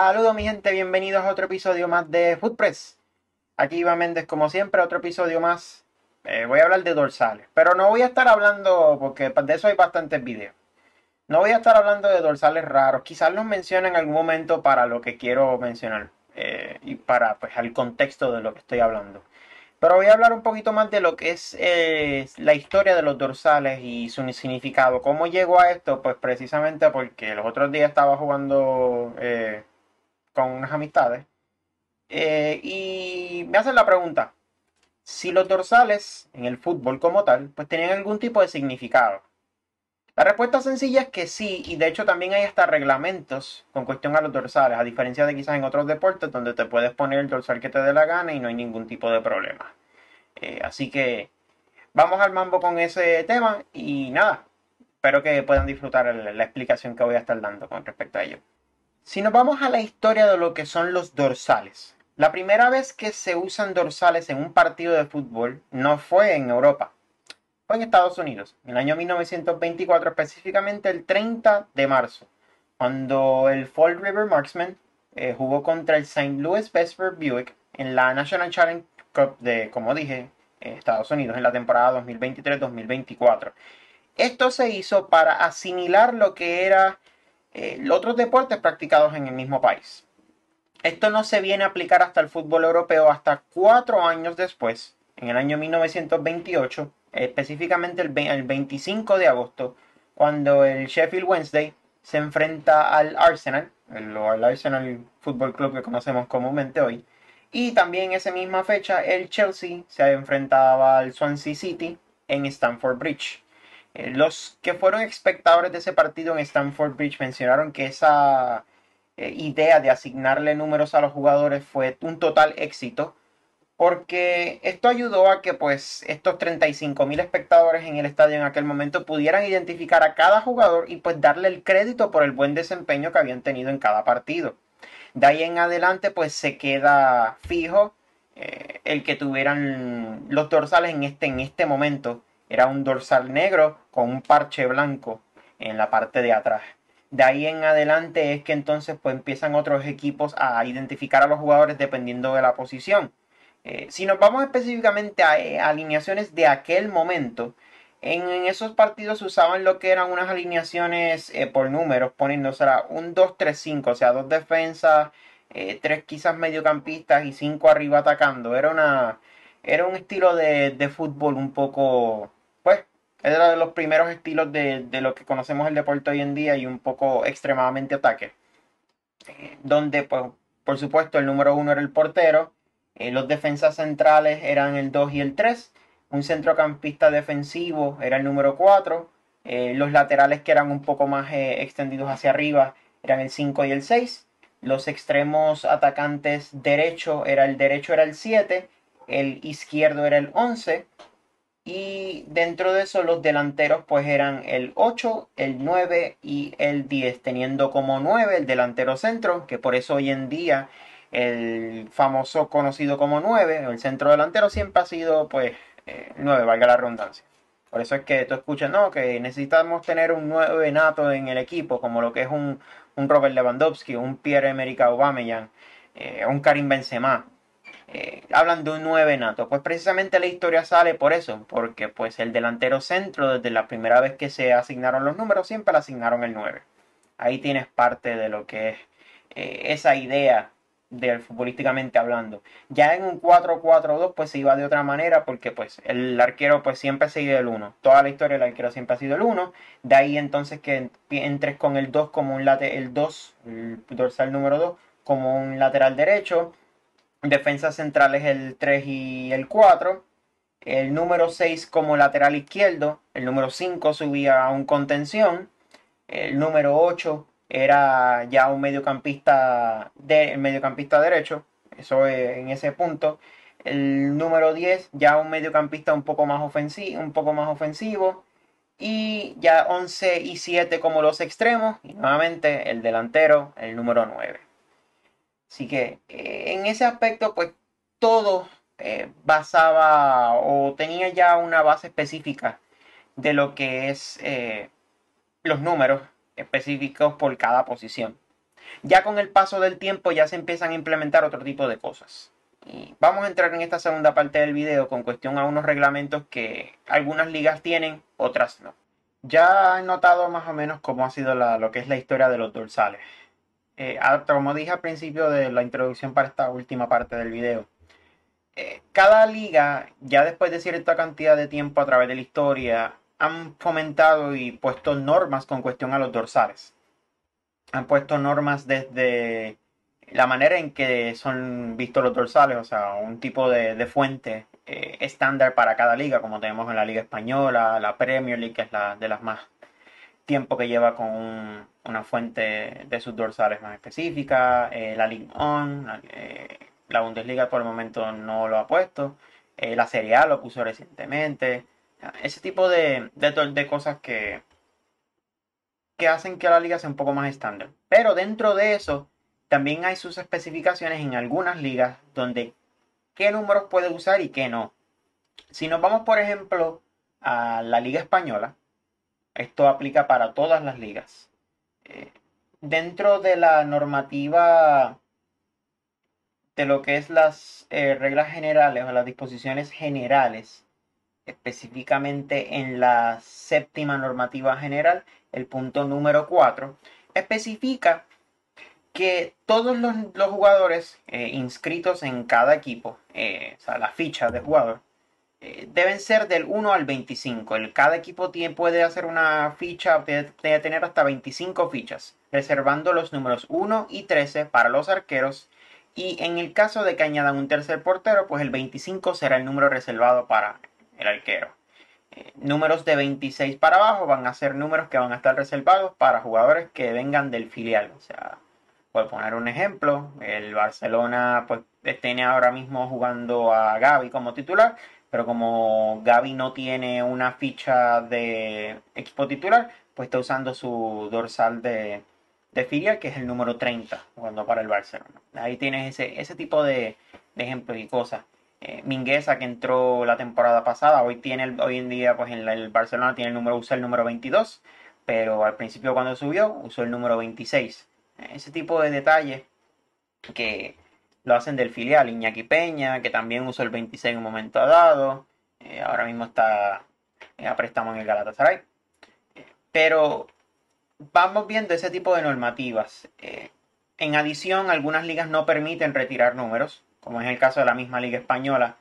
Saludos mi gente, bienvenidos a otro episodio más de Footpress. Aquí Iván Méndez como siempre, otro episodio más. Eh, voy a hablar de dorsales, pero no voy a estar hablando, porque de eso hay bastantes videos. No voy a estar hablando de dorsales raros, quizás los mencione en algún momento para lo que quiero mencionar eh, y para pues, el contexto de lo que estoy hablando. Pero voy a hablar un poquito más de lo que es eh, la historia de los dorsales y su significado. ¿Cómo llegó a esto? Pues precisamente porque los otros días estaba jugando con unas amistades. Eh, y me hacen la pregunta, si los dorsales en el fútbol como tal, pues tenían algún tipo de significado. La respuesta sencilla es que sí, y de hecho también hay hasta reglamentos con cuestión a los dorsales, a diferencia de quizás en otros deportes donde te puedes poner el dorsal que te dé la gana y no hay ningún tipo de problema. Eh, así que vamos al mambo con ese tema y nada, espero que puedan disfrutar la explicación que voy a estar dando con respecto a ello. Si nos vamos a la historia de lo que son los dorsales, la primera vez que se usan dorsales en un partido de fútbol no fue en Europa, fue en Estados Unidos, en el año 1924, específicamente el 30 de marzo, cuando el Fall River Marksman eh, jugó contra el St. Louis Vesper Buick en la National Challenge Cup de, como dije, Estados Unidos en la temporada 2023-2024. Esto se hizo para asimilar lo que era eh, otros deportes practicados en el mismo país. Esto no se viene a aplicar hasta el fútbol europeo hasta cuatro años después, en el año 1928, específicamente el, 25 de agosto, cuando el Sheffield Wednesday se enfrenta al Arsenal, el, el Arsenal Football Club que conocemos comúnmente hoy, y también esa misma fecha el Chelsea se enfrentaba al Swansea City en Stamford Bridge. Los que fueron espectadores de ese partido en Stamford Bridge mencionaron que esa eh, idea de asignarle números a los jugadores fue un total éxito porque esto ayudó a que pues estos 35 mil espectadores en el estadio en aquel momento pudieran identificar a cada jugador y pues darle el crédito por el buen desempeño que habían tenido en cada partido. De ahí en adelante pues se queda fijo eh, el que tuvieran los dorsales en este, en este momento era un dorsal negro con un parche blanco en la parte de atrás. De ahí en adelante es que entonces pues empiezan otros equipos a identificar a los jugadores dependiendo de la posición. Eh, si nos vamos específicamente a, eh, alineaciones de aquel momento, en, esos partidos usaban lo que eran unas alineaciones eh, por números, poniéndose un 2-3-5, o sea, dos defensas, tres quizás mediocampistas y cinco arriba atacando. Era, una, era un estilo de, de fútbol un poco era de los primeros estilos de, lo que conocemos el deporte hoy en día y un poco extremadamente ataque. Eh, donde, pues, por supuesto, el número uno era el portero, eh, los defensas centrales eran el 2 y el 3, un centrocampista defensivo era el número 4, eh, los laterales que eran un poco más extendidos hacia arriba eran el 5 y el 6, los extremos atacantes derecho era el derecho era el 7, el izquierdo era el 11, y dentro de eso los delanteros pues eran el 8, el 9 y el 10, teniendo como 9 el delantero centro, que por eso hoy en día el famoso conocido como 9, el centro delantero siempre ha sido pues 9, eh, valga la redundancia. Por eso es que tú escuchas, no, que necesitamos tener un 9 nato en el equipo, como lo que es un, un Robert Lewandowski, un Pierre-Emerick Aubameyang, eh, un Karim Benzema. Eh, hablan de un 9 nato. Pues precisamente la historia sale por eso, porque pues el delantero centro, desde la primera vez que se asignaron los números, siempre le asignaron el 9. Ahí tienes parte de lo que es eh, esa idea del futbolísticamente hablando. Ya en un 4-4-2 pues se iba de otra manera porque pues el arquero pues siempre ha sido el 1. Toda la historia del arquero siempre ha sido el 1. De ahí entonces que entres con el 2 como un late, el 2, el dorsal número 2 como un lateral derecho Defensa central es el 3 y el 4. El número 6 como lateral izquierdo. El número 5 subía a un contención. El número 8 era ya un mediocampista, de, mediocampista derecho. Eso es en ese punto. El número 10 ya un mediocampista un poco más ofensivo. Un poco más ofensivo. Y ya 11 y 7 como los extremos. Y nuevamente el delantero, el número 9. Así que eh, en ese aspecto, pues todo eh, basaba o tenía ya una base específica de lo que es eh, los números específicos por cada posición. Ya con el paso del tiempo ya se empiezan a implementar otro tipo de cosas. Y vamos a entrar en esta segunda parte del video con cuestión a unos reglamentos que algunas ligas tienen, otras no. Ya he notado más o menos cómo ha sido lo que es la historia de los dorsales. Eh, como dije al principio de la introducción para esta última parte del video, eh, cada liga, ya después de cierta cantidad de tiempo a través de la historia, han fomentado y puesto normas con cuestión a los dorsales. Han puesto normas desde la manera en que son vistos los dorsales, o sea, un tipo de, fuente eh, estándar para cada liga, como tenemos en la Liga Española, la Premier League, que es la de las más tiempo que lleva con una fuente de sus dorsales más específica, eh, la Ligue 1, eh, la, Bundesliga por el momento no lo ha puesto, la Serie A lo puso recientemente, ese tipo de, de cosas que, que hacen que la liga sea un poco más estándar. Pero dentro de eso, también hay sus especificaciones en algunas ligas donde qué números puede usar y qué no. Si nos vamos, por ejemplo, a la Liga Española, esto aplica para todas las ligas. Dentro de la normativa de lo que es las eh, reglas generales o las disposiciones generales, específicamente en la séptima normativa general, el punto número 4, especifica que todos los, jugadores eh, inscritos en cada equipo, eh, o sea, la ficha de jugador, eh, deben ser del 1 al 25. El, cada equipo tiene, puede hacer una ficha, puede, tener hasta 25 fichas, reservando los números 1 y 13 para los arqueros. Y en el caso de que añadan un tercer portero, pues el 25 será el número reservado para el arquero. números de 26 para abajo van a ser números que van a estar reservados para jugadores que vengan del filial. O sea, por poner un ejemplo, el Barcelona pues tiene ahora mismo jugando a Gaby como titular, pero como Gaby no tiene una ficha de equipo titular, pues está usando su dorsal de, de filial, que es el número 30, jugando para el Barcelona. Ahí tienes ese, ese tipo de, ejemplos y cosas. Eh, Mingueza que entró la temporada pasada, hoy tiene hoy en día pues en el Barcelona tiene el número usa el número 22, pero al principio cuando subió usó el número 26. Ese tipo de detalles que lo hacen del filial. Iñaki Peña, que también usó el 26 en un momento dado. Eh, ahora mismo está a préstamo en el Galatasaray. Pero vamos viendo ese tipo de normativas. Eh, en adición, algunas ligas no permiten retirar números, como es el caso de la misma Liga Española,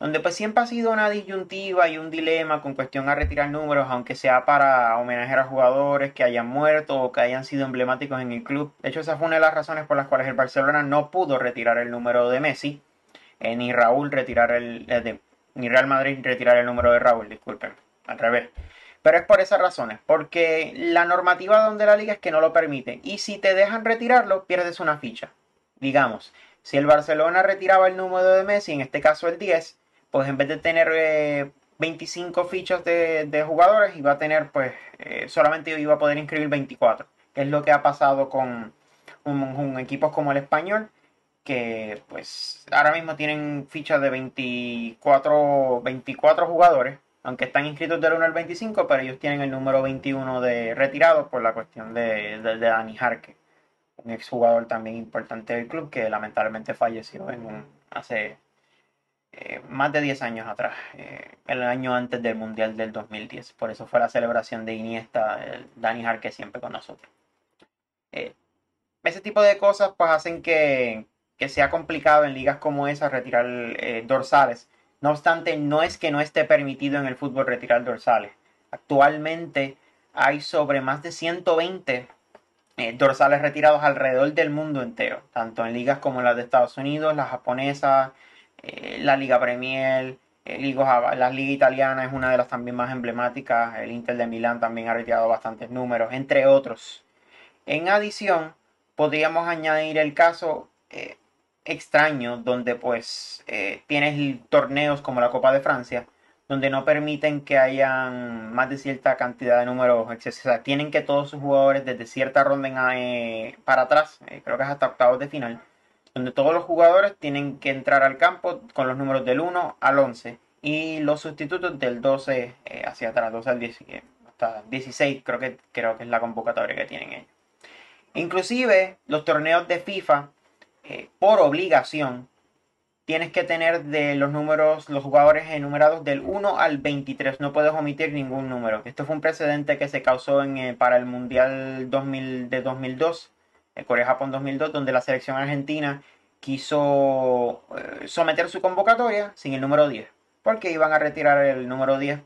donde pues siempre ha sido una disyuntiva y un dilema con cuestión a retirar números, aunque sea para homenajear a jugadores que hayan muerto o que hayan sido emblemáticos en el club. De hecho, esa fue una de las razones por las cuales el Barcelona no pudo retirar el número de Messi, eh, ni Raúl retirar el, eh, ni Real Madrid retirar el número de Raúl, disculpen, al revés. Pero es por esas razones, porque la normativa donde la liga es que no lo permite. Y si te dejan retirarlo, pierdes una ficha. Digamos, si el Barcelona retiraba el número de Messi, en este caso el 10, pues en vez de tener 25 eh, fichas de, jugadores, iba a tener, pues, eh, solamente iba a poder inscribir 24, que es lo que ha pasado con un, equipos como el español, que pues ahora mismo tienen fichas de 24, 24 jugadores, aunque están inscritos del 1 al 25, pero ellos tienen el número 21 de retirado por la cuestión de, de, Dani Jarque, un exjugador también importante del club que lamentablemente falleció en un, hace eh, más de 10 años atrás, eh, el año antes del Mundial del 2010. Por eso fue la celebración de Iniesta, el Dani Jarque siempre con nosotros. Eh, ese tipo de cosas pues hacen que, que, sea complicado en ligas como esa retirar dorsales. No obstante, no es que no esté permitido en el fútbol retirar dorsales. Actualmente hay sobre más de 120 dorsales retirados alrededor del mundo entero, tanto en ligas como las de Estados Unidos, las japonesas, eh, la Liga Premier, la Liga Italiana es una de las también más emblemáticas, el Inter de Milán también ha retirado bastantes números, entre otros. En adición, podríamos añadir el caso eh, extraño donde pues eh, tienes torneos como la Copa de Francia, donde no permiten que hayan más de cierta cantidad de números sea, tienen que todos sus jugadores desde cierta ronda para atrás, creo que es hasta octavos de final, donde todos los jugadores tienen que entrar al campo con los números del 1 al 11 y los sustitutos del 12 eh, hacia atrás, 12 al 10, hasta 16 creo que, creo que es la convocatoria que tienen ellos. Inclusive los torneos de FIFA, eh, por obligación, tienes que tener de los números, los jugadores enumerados del 1 al 23. No puedes omitir ningún número. Esto fue un precedente que se causó en, eh, para el Mundial 2000, de 2002, el Corea-Japón 2002, donde la selección argentina quiso eh, someter su convocatoria sin el número 10. Porque iban a retirar el número 10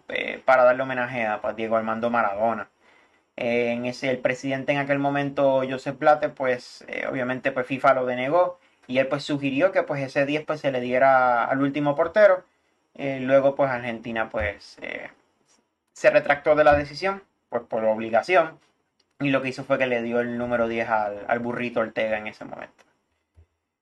para darle homenaje a pues, Diego Armando Maradona en ese, el presidente en aquel momento, Joseph Blatter, pues eh, obviamente pues FIFA lo denegó y él pues sugirió que pues ese 10 pues se le diera al último portero. Eh, luego pues Argentina pues eh, se retractó de la decisión pues por obligación y lo que hizo fue que le dio el número 10 al, burrito Ortega en ese momento.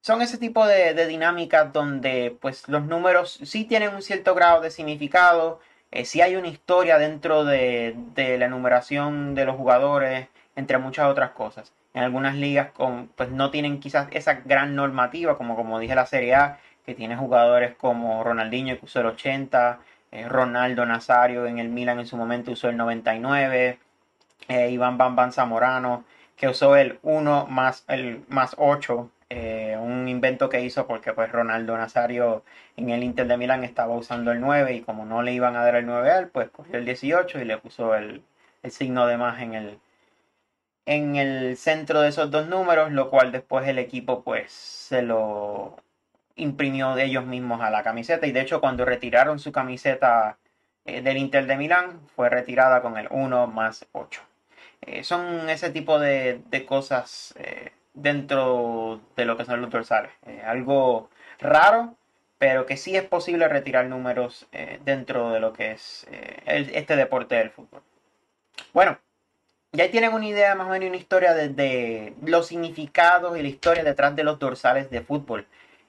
Son ese tipo de, de dinámicas donde pues los números sí tienen un cierto grado de significado, eh, si hay una historia dentro de, la enumeración de los jugadores, entre muchas otras cosas. En algunas ligas con, pues no tienen quizás esa gran normativa, como, como dije la Serie A, que tiene jugadores como Ronaldinho que usó el 80, eh, Ronaldo Nazario en el Milan en su momento usó el 99, eh, Iván Bambán Zamorano que usó el 1 más, el, más 8 eh, un invento que hizo porque pues Ronaldo Nazario en el Inter de Milán estaba usando el 9 y como no le iban a dar el 9 a él, pues cogió el 18 y le puso el, signo de más en el, en el centro de esos dos números, lo cual después el equipo pues se lo imprimió de ellos mismos a la camiseta y de hecho cuando retiraron su camiseta eh, del Inter de Milán fue retirada con el 1 más 8. Eh, son ese tipo de, de cosas dentro de lo que son los dorsales. Eh, algo raro, pero que sí es posible retirar números eh, dentro de lo que es eh, este deporte del fútbol. Bueno, ya tienen una idea más o menos una historia de, los significados y la historia detrás de los dorsales de fútbol.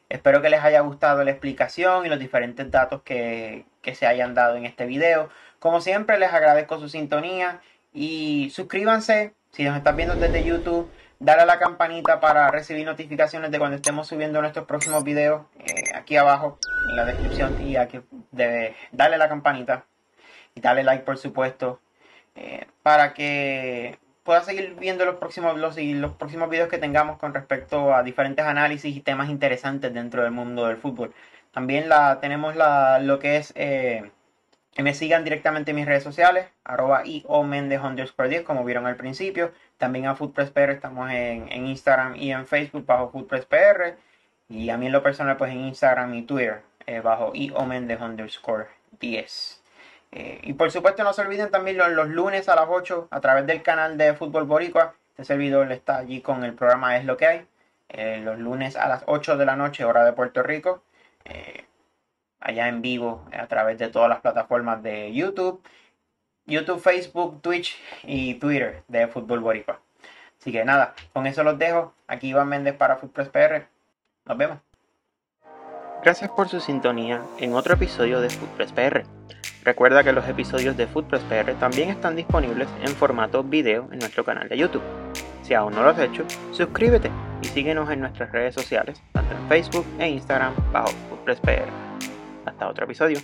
Espero que les haya gustado la explicación y los diferentes datos que, que se hayan dado en este video. Como siempre les agradezco su sintonía y suscríbanse si nos están viendo desde YouTube Dale a la campanita para recibir notificaciones de cuando estemos subiendo nuestros próximos videos. Eh, aquí abajo en la descripción y aquí debe darle la campanita y darle like por supuesto eh, para que pueda seguir viendo los próximos los, y los próximos videos que tengamos con respecto a diferentes análisis y temas interesantes dentro del mundo del fútbol. También la, tenemos la, lo que es eh, me sigan directamente en mis redes sociales, arroba y o 10, como vieron al principio. También a FoodPressPR estamos en, Instagram y en Facebook bajo FoodPressPR. Y a mí en lo personal, pues en Instagram y Twitter, eh, bajo o underscore 10. Eh, y por supuesto no se olviden también los, los, lunes a las 8 a través del canal de Fútbol Boricua. Este servidor está allí con el programa Es lo que hay. Eh, los lunes a las 8 de la noche, hora de Puerto Rico allá en vivo a través de todas las plataformas de YouTube, YouTube, Facebook, Twitch y Twitter de Fútbol Boricua. Así que nada, con eso los dejo. Aquí Iván Méndez para Footpress PR. Nos vemos. Gracias por su sintonía en otro episodio de Footpress PR. Recuerda que los episodios de Footpress PR también están disponibles en formato video en nuestro canal de YouTube. Si aún no lo has hecho, suscríbete y síguenos en nuestras redes sociales, tanto en Facebook e Instagram bajo Footpress PR. Hasta otro episodio.